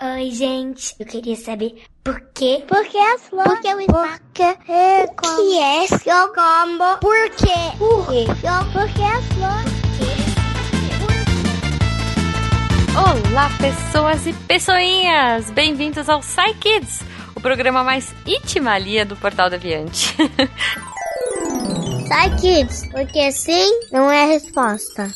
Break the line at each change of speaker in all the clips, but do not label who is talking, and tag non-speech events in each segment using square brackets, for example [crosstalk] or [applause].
Oi, gente. Eu queria saber por quê?
Por que as flores? Por que o espaço?
Por que é como?
que é
Eu como? Por quê?
Por quê? Por que as flores?
Olá, pessoas e pessoinhas! Bem-vindos ao Psy Kids, o programa mais itimalia do Portal Deviante. [laughs]
Sai, kids, porque sim não é resposta.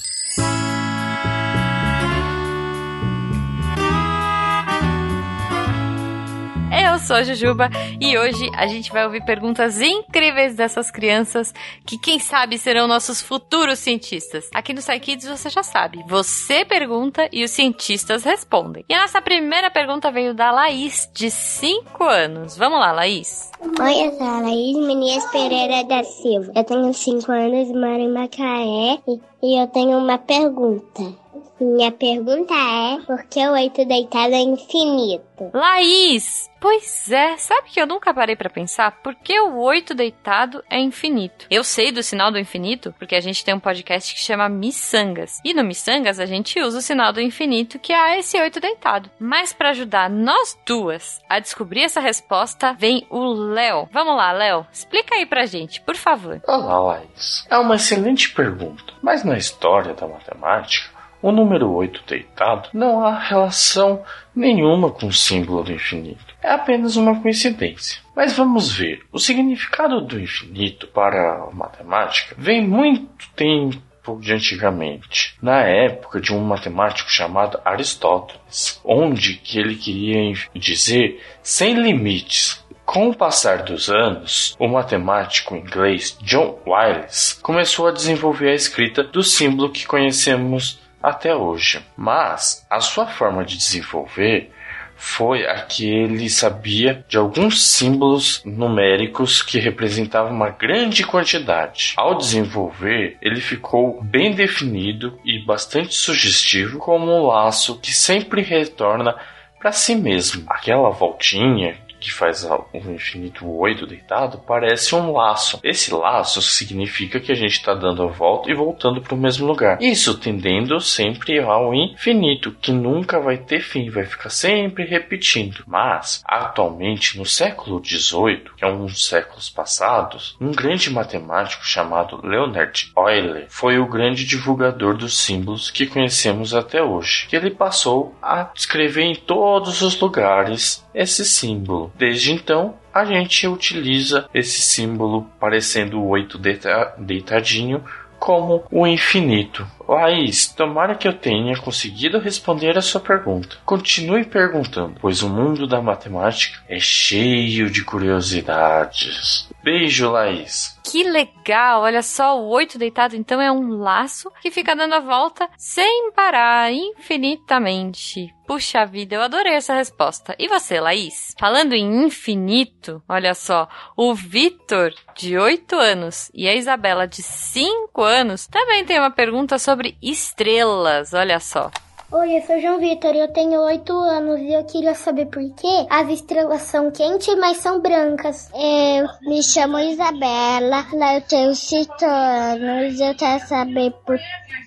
Eu sou a Jujuba e hoje a gente vai ouvir perguntas incríveis dessas crianças que, quem sabe, serão nossos futuros cientistas. Aqui no Kids você já sabe, você pergunta e os cientistas respondem. E a nossa primeira pergunta veio da Laís, de 5 anos. Vamos lá, Laís.
Oi, eu sou a Laís Menias Pereira da Silva. Eu tenho 5 anos, moro em Macaé e, e eu tenho uma pergunta. Minha pergunta é: por que o oito deitado é infinito?
Laís! Pois é, sabe que eu nunca parei pra pensar por que o oito deitado é infinito? Eu sei do sinal do infinito porque a gente tem um podcast que chama Missangas. E no Missangas a gente usa o sinal do infinito que é esse oito deitado. Mas para ajudar nós duas a descobrir essa resposta, vem o Léo. Vamos lá, Léo, explica aí pra gente, por favor.
Olá, Laís. É uma excelente pergunta, mas na história da matemática, o número 8 deitado não há relação nenhuma com o símbolo do infinito. É apenas uma coincidência. Mas vamos ver. O significado do infinito para a matemática vem muito tempo de antigamente, na época de um matemático chamado Aristóteles, onde que ele queria dizer sem limites, com o passar dos anos, o matemático inglês John Wiles começou a desenvolver a escrita do símbolo que conhecemos até hoje. Mas a sua forma de desenvolver foi a que ele sabia de alguns símbolos numéricos que representavam uma grande quantidade. Ao desenvolver, ele ficou bem definido e bastante sugestivo como um laço que sempre retorna para si mesmo. Aquela voltinha que faz o infinito 8 deitado, parece um laço. Esse laço significa que a gente está dando a volta e voltando para o mesmo lugar. Isso tendendo sempre ao infinito, que nunca vai ter fim, vai ficar sempre repetindo. Mas, atualmente, no século XVIII, que é um dos séculos passados, um grande matemático chamado Leonard Euler foi o grande divulgador dos símbolos que conhecemos até hoje. Que ele passou a escrever em todos os lugares esse símbolo. Desde então, a gente utiliza esse símbolo parecendo o oito deita deitadinho como o infinito. Laís, tomara que eu tenha conseguido responder a sua pergunta. Continue perguntando, pois o mundo da matemática é cheio de curiosidades. Beijo, Laís.
Que legal! Olha só, o oito deitado então é um laço que fica dando a volta sem parar, infinitamente. Puxa vida, eu adorei essa resposta. E você, Laís? Falando em infinito, olha só, o Vitor, de 8 anos, e a Isabela, de 5 anos, também tem uma pergunta sobre estrelas. Olha só.
Oi, eu sou João Vitor e eu tenho 8 anos e eu queria saber por que as estrelas são quentes, mas são brancas.
Eu me chamo Isabela, lá eu tenho 5 anos e eu quero saber por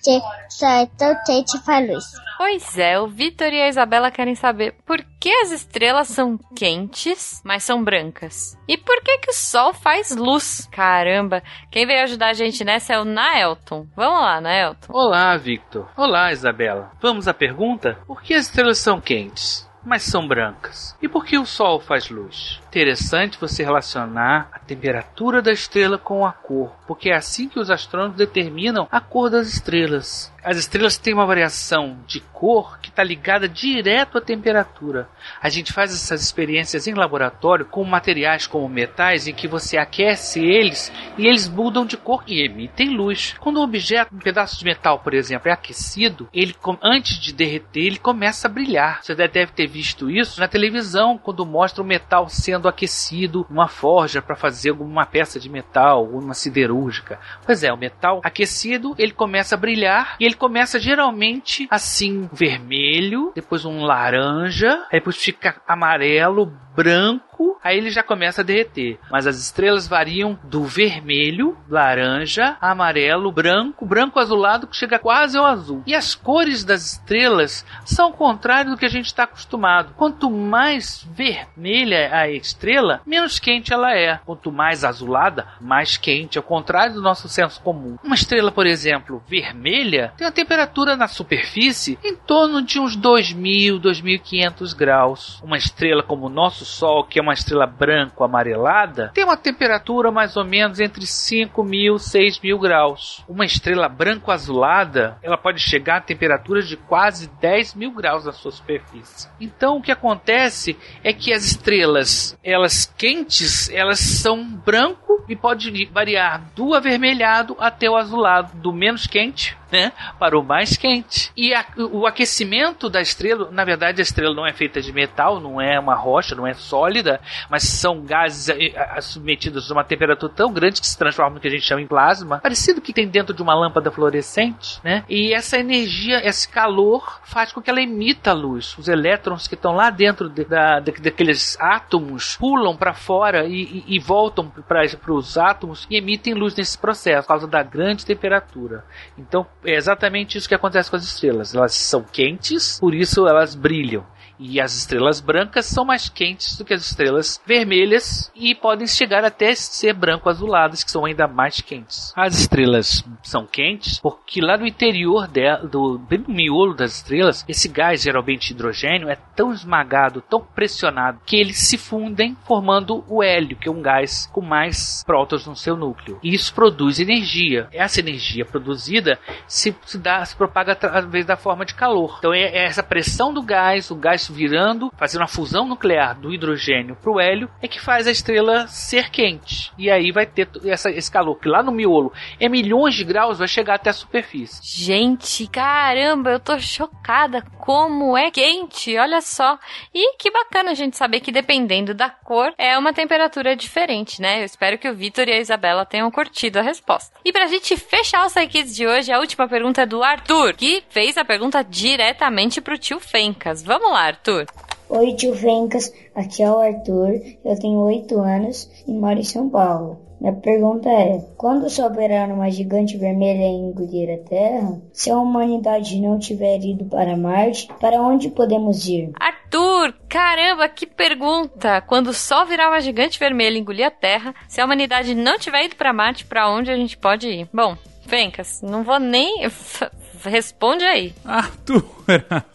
que é tão quente faz luz.
Pois é, o Vitor e a Isabela querem saber por que as estrelas são quentes, mas são brancas. E por que que o sol faz luz? Caramba, quem veio ajudar a gente nessa é o Naelton. Vamos lá, Naelton.
Olá, Victor. Olá, Isabela. Vamos à pergunta? Por que as estrelas são quentes? Mas são brancas. E por que o Sol faz luz? Interessante você relacionar a temperatura da estrela com a cor, porque é assim que os astrônomos determinam a cor das estrelas. As estrelas têm uma variação de cor que está ligada direto à temperatura. A gente faz essas experiências em laboratório com materiais como metais em que você aquece eles e eles mudam de cor e emitem luz. Quando um objeto, um pedaço de metal, por exemplo, é aquecido, ele antes de derreter, ele começa a brilhar. Você deve ter visto isso na televisão quando mostra o metal sendo aquecido numa forja para fazer alguma peça de metal ou uma siderúrgica. Pois é, o metal aquecido, ele começa a brilhar e ele começa geralmente assim, vermelho, depois um laranja, aí depois fica amarelo, branco aí ele já começa a derreter. Mas as estrelas variam do vermelho, laranja, amarelo, branco, branco azulado, que chega quase ao azul. E as cores das estrelas são o contrário do que a gente está acostumado. Quanto mais vermelha a estrela, menos quente ela é. Quanto mais azulada, mais quente, ao contrário do nosso senso comum. Uma estrela, por exemplo, vermelha, tem uma temperatura na superfície em torno de uns 2000, 2500 graus. Uma estrela como o nosso Sol, que é uma estrela branco amarelada, tem uma temperatura mais ou menos entre 5000 e 6000 graus. Uma estrela branco azulada, ela pode chegar a temperaturas de quase 10 mil graus na sua superfície. Então o que acontece é que as estrelas, elas quentes, elas são branco e pode variar do avermelhado até o azulado, do menos quente né, para o mais quente. E a, o aquecimento da estrela, na verdade, a estrela não é feita de metal, não é uma rocha, não é sólida, mas são gases eh, eh, submetidos a uma temperatura tão grande que se transformam no que a gente chama em plasma, parecido que tem dentro de uma lâmpada fluorescente, né? E essa energia, esse calor, faz com que ela emita luz. Os elétrons que estão lá dentro de, da, de, daqueles átomos pulam para fora e, e, e voltam para os átomos e emitem luz nesse processo, por causa da grande temperatura. Então, é exatamente isso que acontece com as estrelas. Elas são quentes, por isso elas brilham. E as estrelas brancas são mais quentes do que as estrelas vermelhas e podem chegar até ser branco-azuladas, que são ainda mais quentes. As estrelas são quentes porque lá no interior dela, do bem no miolo das estrelas, esse gás, geralmente hidrogênio, é tão esmagado, tão pressionado, que eles se fundem formando o hélio, que é um gás com mais prótons no seu núcleo. E isso produz energia. Essa energia produzida se, se, dá, se propaga através da forma de calor. Então é, é essa pressão do gás, o gás virando, fazendo uma fusão nuclear do hidrogênio para o hélio, é que faz a estrela ser quente. E aí vai ter essa, esse calor que lá no miolo é milhões de graus, vai chegar até a superfície.
Gente, caramba, eu tô chocada como é quente, olha só. E que bacana a gente saber que dependendo da cor é uma temperatura diferente, né? Eu espero que o Vitor e a Isabela tenham curtido a resposta. E pra gente fechar o Psykids de hoje, a última pergunta é do Arthur, que fez a pergunta diretamente pro tio Fencas. Vamos lá, Arthur.
Oi, tio Fencas. Aqui é o Arthur. Eu tenho 8 anos e moro em São Paulo. Minha pergunta é: quando souberá uma gigante vermelha engolir a Terra, se a humanidade não tiver ido para Marte, para onde podemos ir?
Arthur, caramba, que pergunta! Quando o Sol virar uma gigante vermelha e engolir a Terra, se a humanidade não tiver ido para Marte, para onde a gente pode ir? Bom, Fencas, não vou nem. [laughs] Responde aí.
Arthur, [laughs]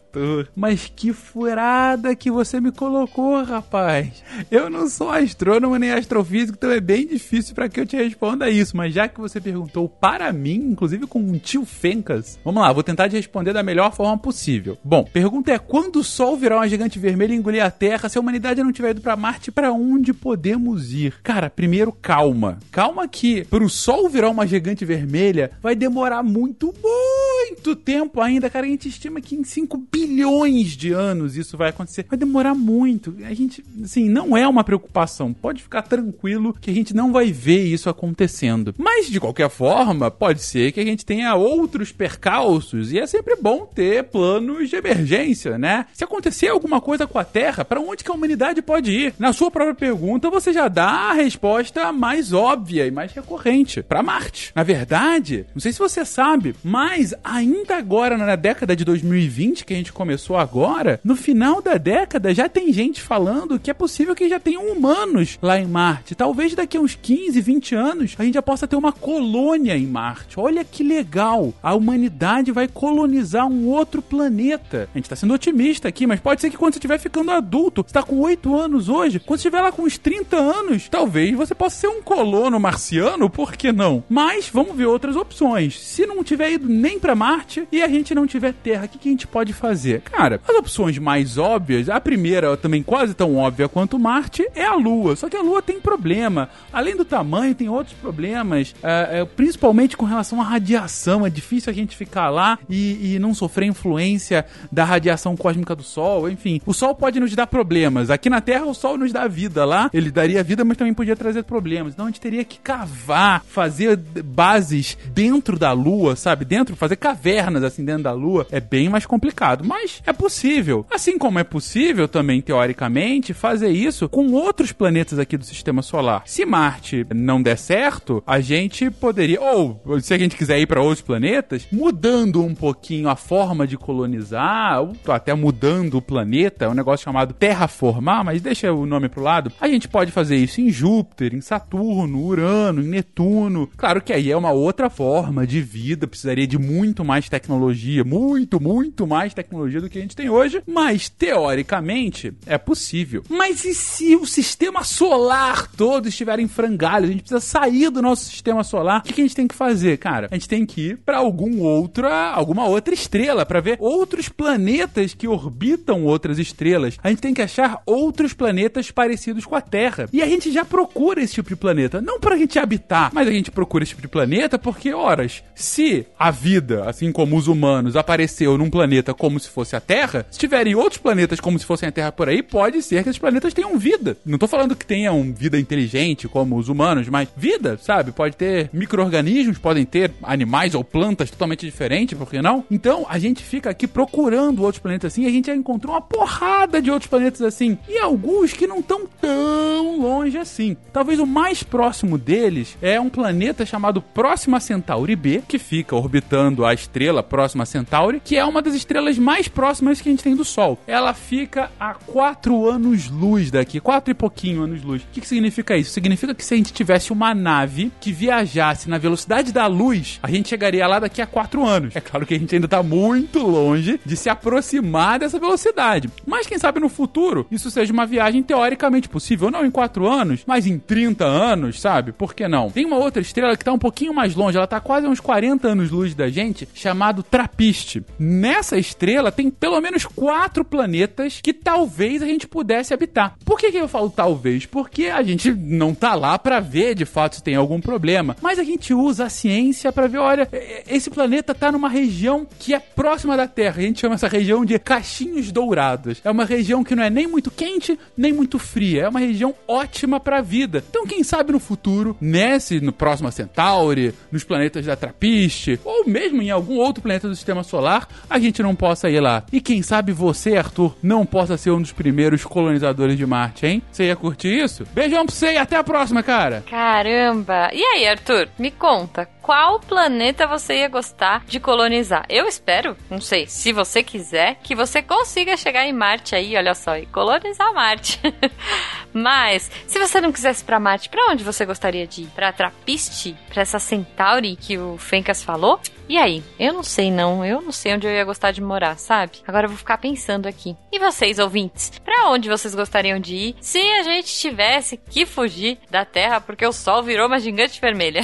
Mas que furada que você me colocou, rapaz. Eu não sou astrônomo nem astrofísico, então é bem difícil para que eu te responda isso. Mas já que você perguntou para mim, inclusive com um tio Fencas, vamos lá, vou tentar te responder da melhor forma possível. Bom, pergunta é: quando o Sol virar uma gigante vermelha e engolir a Terra, se a humanidade não tiver ido para Marte, para onde podemos ir? Cara, primeiro calma. Calma que pro Sol virar uma gigante vermelha vai demorar muito, muito tempo ainda, cara. A gente estima que em 5 bilhões de anos isso vai acontecer. Vai demorar muito. A gente, assim, não é uma preocupação. Pode ficar tranquilo que a gente não vai ver isso acontecendo. Mas, de qualquer forma, pode ser que a gente tenha outros percalços e é sempre bom ter planos de emergência, né? Se acontecer alguma coisa com a Terra, para onde que a humanidade pode ir? Na sua própria pergunta, você já dá a resposta mais óbvia e mais recorrente, para Marte. Na verdade, não sei se você sabe, mas ainda agora na década de 2020 que a gente começou agora, no final da década já tem gente falando que é possível que já tenham humanos lá em Marte. Talvez daqui a uns 15, 20 anos a gente já possa ter uma colônia em Marte. Olha que legal! A humanidade vai colonizar um outro planeta. A gente tá sendo otimista aqui, mas pode ser que quando você estiver ficando adulto, você tá com 8 anos hoje, quando você estiver lá com uns 30 anos, talvez você possa ser um colono marciano, por que não? Mas vamos ver outras opções. Se não tiver ido nem para Marte e a gente não tiver Terra, o que, que a gente pode fazer? Cara, as opções mais óbvias, a primeira também quase tão óbvia quanto Marte, é a Lua. Só que a Lua tem problema. Além do tamanho, tem outros problemas, é, é, principalmente com relação à radiação. É difícil a gente ficar lá e, e não sofrer influência da radiação cósmica do Sol. Enfim, o Sol pode nos dar problemas. Aqui na Terra, o Sol nos dá vida. Lá, ele daria vida, mas também podia trazer problemas. Então a gente teria que cavar, fazer bases dentro da Lua, sabe? Dentro, fazer cavernas assim dentro da Lua, é bem mais complicado, mas é possível. Assim como é possível também teoricamente fazer isso com outros planetas aqui do sistema solar. Se Marte não der certo, a gente poderia ou se a gente quiser ir para outros planetas, mudando um pouquinho a forma de colonizar, ou até mudando o planeta, é um negócio chamado terraformar, mas deixa o nome pro lado. A gente pode fazer isso em Júpiter, em Saturno, Urano, em Netuno. Claro que aí é uma outra forma de vida, precisaria de muito mais tecnologia, muito, muito mais tecnologia do que a gente tem hoje, mas teoricamente é possível. Mas e se o sistema solar todo estiver em frangalhos? A gente precisa sair do nosso sistema solar. O que a gente tem que fazer, cara? A gente tem que ir para algum outra, alguma outra estrela para ver outros planetas que orbitam outras estrelas. A gente tem que achar outros planetas parecidos com a Terra. E a gente já procura esse tipo de planeta, não para a gente habitar, mas a gente procura esse tipo de planeta porque, horas, se a vida, assim como os humanos, apareceu num planeta como se fosse a Terra, se tiverem outros planetas como se fossem a Terra por aí, pode ser que esses planetas tenham vida. Não tô falando que tenham vida inteligente como os humanos, mas vida, sabe? Pode ter micro-organismos, podem ter animais ou plantas totalmente diferentes, por que não? Então, a gente fica aqui procurando outros planetas assim, a gente já encontrou uma porrada de outros planetas assim, e alguns que não estão tão longe assim. Talvez o mais próximo deles é um planeta chamado Próxima Centauri B, que fica orbitando a estrela Próxima Centauri, que é uma das estrelas mais próximas que a gente tem do Sol. Ela fica a 4 anos-luz daqui, 4 e pouquinho anos-luz. O que, que significa isso? Significa que se a gente tivesse uma nave que viajasse na velocidade da luz, a gente chegaria lá daqui a 4 anos. É claro que a gente ainda está muito longe de se aproximar dessa velocidade. Mas quem sabe no futuro isso seja uma viagem teoricamente possível, não em 4 anos, mas em 30 anos, sabe? Por que não? Tem uma outra estrela que está um pouquinho mais longe, ela está quase a uns 40 anos-luz da gente, chamado Trapiste. Nessa estrela tem pelo menos quatro planetas que talvez a gente pudesse habitar. Por que, que eu falo talvez? Porque a gente não tá lá para ver de fato se tem algum problema, mas a gente usa a ciência para ver, olha, esse planeta tá numa região que é próxima da Terra. A gente chama essa região de Caixinhos Dourados. É uma região que não é nem muito quente, nem muito fria. É uma região ótima para vida. Então, quem sabe no futuro, nesse, no próximo Centauri, nos planetas da Trapiste, ou mesmo em algum outro planeta do sistema solar, a gente não possa ir lá. E quem sabe você, Arthur, não possa ser um dos primeiros colonizadores de Marte, hein? Você ia curtir isso? Beijão pra você e até a próxima, cara!
Caramba! E aí, Arthur, me conta, qual planeta você ia gostar de colonizar? Eu espero, não sei, se você quiser, que você consiga chegar em Marte aí, olha só, e colonizar Marte. [laughs] Mas, se você não quisesse para Marte, para onde você gostaria de ir? Pra Trapiste? Pra essa Centauri que o Fencas falou? E aí? Eu não sei não, eu não sei onde eu ia gostar de morar, sabe? Agora eu vou ficar pensando aqui. E vocês, ouvintes? Para onde vocês gostariam de ir se a gente tivesse que fugir da Terra porque o Sol virou uma gigante vermelha?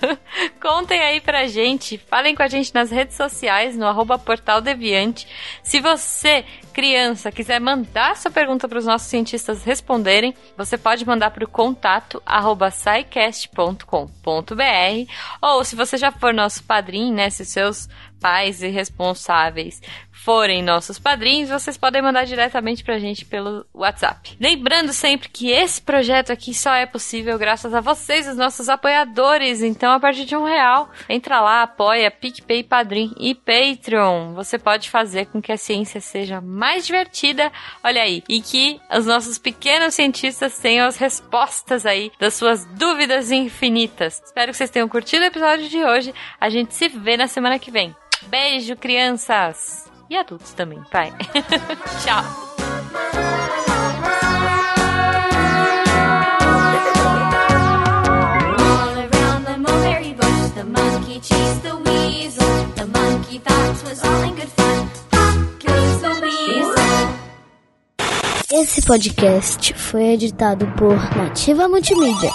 [laughs] Contem aí pra gente, falem com a gente nas redes sociais, no arroba Portal Deviante. Se você, criança, quiser mandar sua pergunta para os nossos cientistas responderem, você pode mandar para o contato arroba ou se você já for nosso padrinho, né, se seus pais irresponsáveis forem nossos padrinhos, vocês podem mandar diretamente pra gente pelo WhatsApp. Lembrando sempre que esse projeto aqui só é possível graças a vocês, os nossos apoiadores. Então, a partir de um real, entra lá, apoia PicPay, Padrim e Patreon. Você pode fazer com que a ciência seja mais divertida, olha aí, e que os nossos pequenos cientistas tenham as respostas aí das suas dúvidas infinitas. Espero que vocês tenham curtido o episódio de hoje. A gente se vê na semana que vem. Beijo, crianças! E adultos também, pai. [laughs] Tchau!
Esse podcast foi editado por Nativa Multimídia.